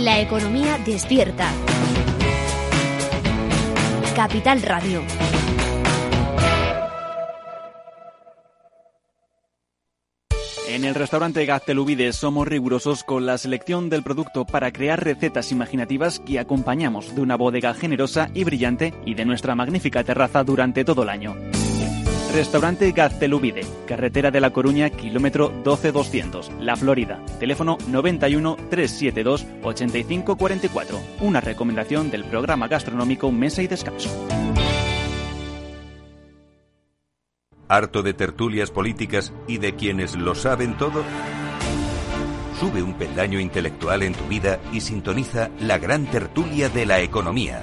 La economía despierta. Capital Radio. En el restaurante Gaztelubides somos rigurosos con la selección del producto para crear recetas imaginativas que acompañamos de una bodega generosa y brillante y de nuestra magnífica terraza durante todo el año. Restaurante Gaztelubide, carretera de La Coruña, kilómetro 12200, La Florida. Teléfono 91 372 8544. Una recomendación del programa gastronómico Mesa y Descanso. ¿Harto de tertulias políticas y de quienes lo saben todo? Sube un peldaño intelectual en tu vida y sintoniza la gran tertulia de la economía.